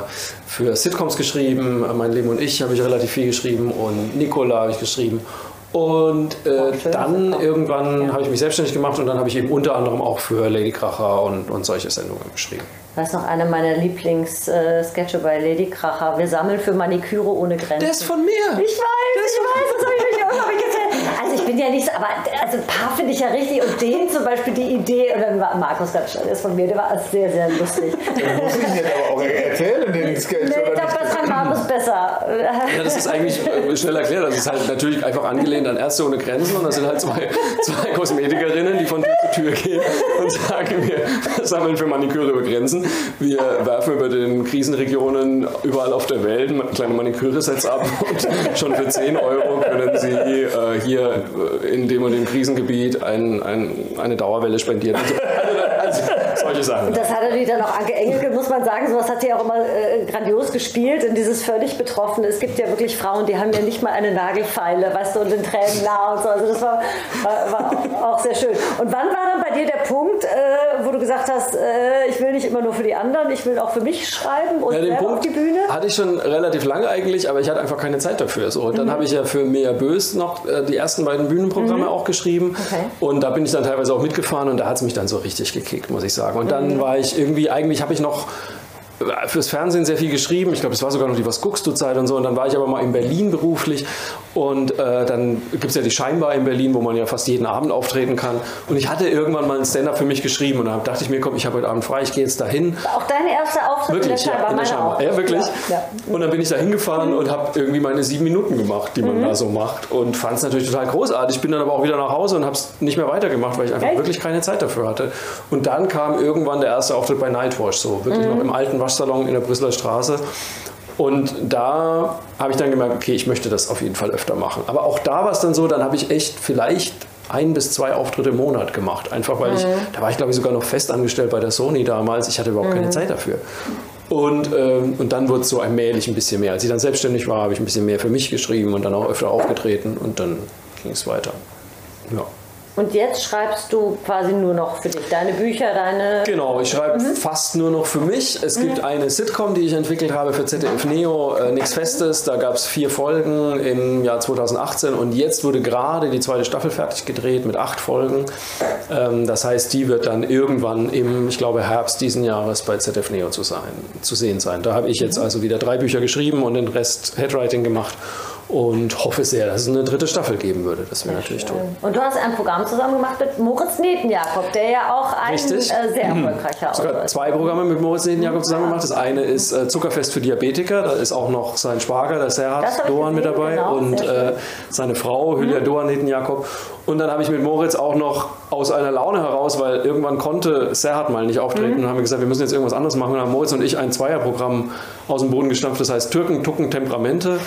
für Sitcoms geschrieben. Mein Leben und ich habe ich relativ viel geschrieben und Nicola habe ich geschrieben. Und äh,
schön,
dann irgendwann habe ich mich selbstständig gemacht und dann habe ich eben unter anderem auch für Lady Kracher und, und solche Sendungen geschrieben.
Das ist noch einer meiner Lieblings-Sketche bei Lady Kracher. Wir sammeln für Maniküre ohne Grenzen.
Der ist von mir!
Ich weiß, ich weiß, das habe ich mich auch ich *laughs* bin ja nicht so, aber also ein paar finde ich ja richtig und den zum Beispiel die Idee, und dann war Markus der ist von mir, der war sehr, sehr lustig.
Muss ich jetzt aber auch *laughs* erzählen, den Sketch,
Nee, ich glaube, das kann Markus besser.
Ja, das ist eigentlich äh, schnell erklärt. Das ist halt natürlich einfach angelehnt an Ärzte ohne Grenzen. Und das sind halt zwei, zwei Kosmetikerinnen, die von Tür zu Tür gehen und sagen, wir sammeln für Maniküre über Grenzen. Wir werfen über den Krisenregionen überall auf der Welt kleine Maniküre-Sets ab und schon für 10 Euro können sie äh, hier äh, in dem und dem Krisengebiet ein, ein, eine Dauerwelle spendieren. Also, *laughs* solche Sachen.
Das hat natürlich dann auch Anke Engelke, muss man sagen, sowas hat sie auch immer äh, grandios gespielt in dieses völlig Betroffene. Es gibt ja wirklich Frauen, die haben ja nicht mal eine Nagelfeile, weißt du, und den Tränen nah und so. Also das war, war, war auch sehr schön. Und wann war dann bei dir der Punkt, äh, wo du gesagt hast, äh, ich will nicht immer nur für die anderen, ich will auch für mich schreiben und
Ja, den
selber auf
Punkt
die Bühne?
hatte ich schon relativ lange eigentlich, aber ich hatte einfach keine Zeit dafür. So, und
Mhm.
dann habe ich ja für Mea Bös noch äh, die ersten beiden Bühnenprogramme auch geschrieben.
Mhm. Okay.
Und da bin ich dann teilweise auch mitgefahren und da hat es mich dann so richtig gekickt, muss ich sagen. Und
Mhm.
Dann war ich irgendwie, eigentlich habe ich noch fürs Fernsehen sehr viel geschrieben. Ich glaube, es war sogar noch die Was guckst du Zeit und so. Und dann war ich aber mal in Berlin beruflich. Und äh, dann gibt es ja die Scheinbar in Berlin, wo man ja fast jeden Abend auftreten kann. Und ich hatte irgendwann mal ein Stand-up für mich geschrieben. Und dann dachte ich mir, komm, ich habe heute Abend frei, ich gehe jetzt dahin.
Auch dein erster Auftritt
Wirklich,
in der
ja,
Scheinbar,
in der Scheinbar.
auch.
Ja, wirklich.
Ja, ja.
Und dann bin ich da hingefahren und habe irgendwie meine sieben Minuten gemacht, die man
Mhm.
da so macht. Und fand es natürlich total großartig. Bin dann aber auch wieder nach Hause und habe es nicht mehr weitergemacht, weil ich einfach
Echt?
wirklich keine Zeit dafür hatte. Und dann kam irgendwann der erste Auftritt bei Nightwash, so wirklich
Mhm.
noch im alten Waschsalon in der Brüsseler Straße. Und da habe ich dann gemerkt, okay, ich möchte das auf jeden Fall öfter machen. Aber auch da war es dann so, dann habe ich echt vielleicht ein bis zwei Auftritte im Monat gemacht. Einfach weil ich, da war ich glaube ich sogar noch fest angestellt bei der Sony damals. Ich hatte überhaupt keine Zeit dafür. Und, ähm, und dann wurde es so allmählich ein bisschen mehr. Als ich dann selbstständig war, habe ich ein bisschen mehr für mich geschrieben und dann auch öfter aufgetreten und dann ging es weiter. Ja.
Und jetzt schreibst du quasi nur noch für dich deine Bücher, deine.
Genau, ich schreibe
Mhm.
fast nur noch für mich. Es gibt eine Sitcom, die ich entwickelt habe für ZDF Neo, äh, Nix Festes. Da gab es vier Folgen im Jahr 2018 und jetzt wurde gerade die zweite Staffel fertig gedreht mit acht Folgen. Ähm, das heißt, die wird dann irgendwann im, ich glaube, Herbst diesen Jahres bei ZDF Neo zu, sein, zu sehen sein. Da habe ich jetzt also wieder drei Bücher geschrieben und den Rest Headwriting gemacht und hoffe sehr, dass es eine dritte Staffel geben würde. Das wäre natürlich toll.
Und du hast ein Programm zusammen gemacht mit Moritz Netenjakob, der ja auch ein
Richtig.
äh, sehr erfolgreicher Autor
sogar
ist.
zwei Programme mit Moritz Nedenjakob zusammen gemacht. Das eine ist äh, Zuckerfest für Diabetiker. Da ist auch noch sein Schwager, der
Das
Serhat Doan mit dabei
genau,
und äh, seine Frau Hülya Doan Nedenjakob. Und dann habe ich mit Moritz auch noch aus einer Laune heraus, weil irgendwann konnte Serhat mal nicht auftreten und haben wir gesagt, wir müssen jetzt irgendwas anderes machen. Und haben Moritz und ich ein Zweierprogramm aus dem Boden gestampft, das heißt Türken, Tucken, Temperamente.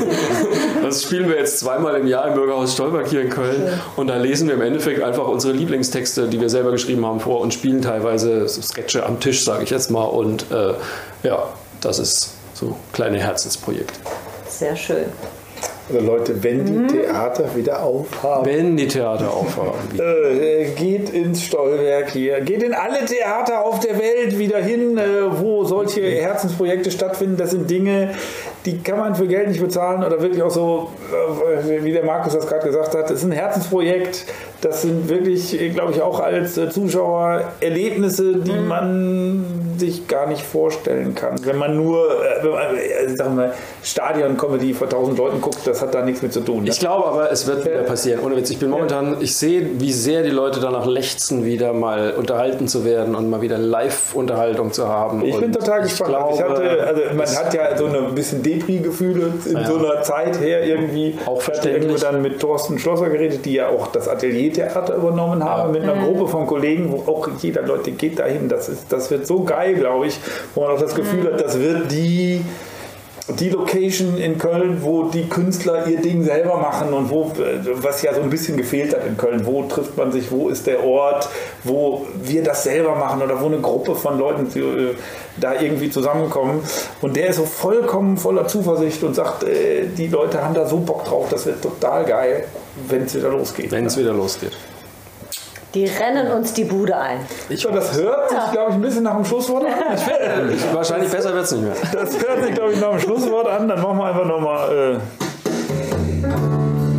*laughs* das spielen wir jetzt zweimal im Jahr im Bürgerhaus Stolberg hier in Köln. Und da lesen wir im Endeffekt einfach unsere Lieblingstexte, die wir selber geschrieben haben, vor und spielen teilweise Sketche am Tisch, sage ich jetzt mal. Und äh, ja, das ist so kleine Herzensprojekt.
Sehr schön.
Also Leute, wenn die
Mhm.
Theater wieder aufhaben,
Wenn die Theater aufhaben. *laughs*
äh, geht ins Stollwerk hier, geht in alle Theater auf der Welt wieder hin, äh, wo solche Herzensprojekte stattfinden. Das sind Dinge, die kann man für Geld nicht bezahlen oder wirklich auch so, äh, wie der Markus das gerade gesagt hat, das ist ein Herzensprojekt. Das sind wirklich, glaube ich, auch als äh, Zuschauer Erlebnisse, die man sich gar nicht vorstellen kann. Wenn man nur, äh, äh, sagen wir, Stadion-Comedy vor tausend Leuten guckt, das hat da nichts mit zu tun.
Ich glaube aber, es wird wieder passieren. Ohne Witz. Ich bin momentan, ich sehe, wie sehr die Leute danach lechzen, wieder mal unterhalten zu werden und mal wieder Live-Unterhaltung zu haben.
Ich bin
Und
total gespannt. ich
glaube,
hatte, also man hat ja so ein bisschen Depri-Gefühle in
Ja.
so einer Zeit her irgendwie.
Auch
Ich
verständlich.
irgendwo dann mit Thorsten Schlosser geredet, die ja auch das Ateliertheater übernommen haben, mit einer Gruppe von Kollegen, wo auch jeder Leute geht dahin. Das, ist, das wird so geil, glaube ich, wo man auch das Gefühl hat, das wird die die Location in Köln, wo die Künstler ihr Ding selber machen und wo, was ja so ein bisschen gefehlt hat in Köln, wo trifft man sich, wo ist der Ort, wo wir das selber machen oder wo eine Gruppe von Leuten äh, da irgendwie zusammenkommen. Und der ist so vollkommen voller Zuversicht und sagt, äh, die Leute haben da so Bock drauf, das wird total geil, wenn es wieder losgeht.
Wenn es wieder losgeht.
Die rennen uns die Bude ein.
Ich das hört sich, glaube ich, ein bisschen nach dem Schlusswort an.
Wahrscheinlich besser wird es nicht mehr.
Das hört sich, glaube ich, nach dem Schlusswort an. Dann machen wir einfach nochmal. Äh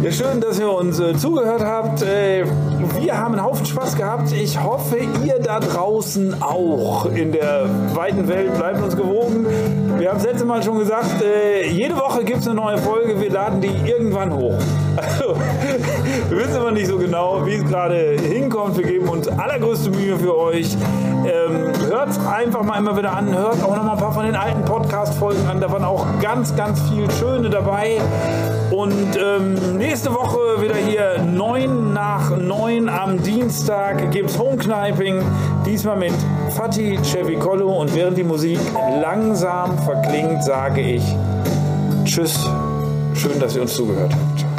ja, schön, dass ihr uns äh, zugehört habt. Äh, wir haben einen Haufen Spaß gehabt. Ich hoffe, ihr da draußen auch in der weiten Welt. Bleibt uns gewogen. Wir haben es letzte Mal schon gesagt, äh, jede Woche gibt es eine neue Folge. Wir laden die irgendwann hoch. *laughs* Also, wir wissen aber nicht so genau, wie es gerade hinkommt. Wir geben uns allergrößte Mühe für euch. Ähm, hört einfach mal immer wieder an. Hört auch noch mal ein paar von den alten Podcast-Folgen an. Da waren auch ganz, ganz viel Schöne dabei. Und ähm, nächste Woche wieder hier 9 nach 9 am Dienstag gibt es Homekniping. Diesmal mit Fatih Cevicolo. Und während die Musik langsam verklingt, sage ich Tschüss. Schön, dass ihr uns zugehört habt.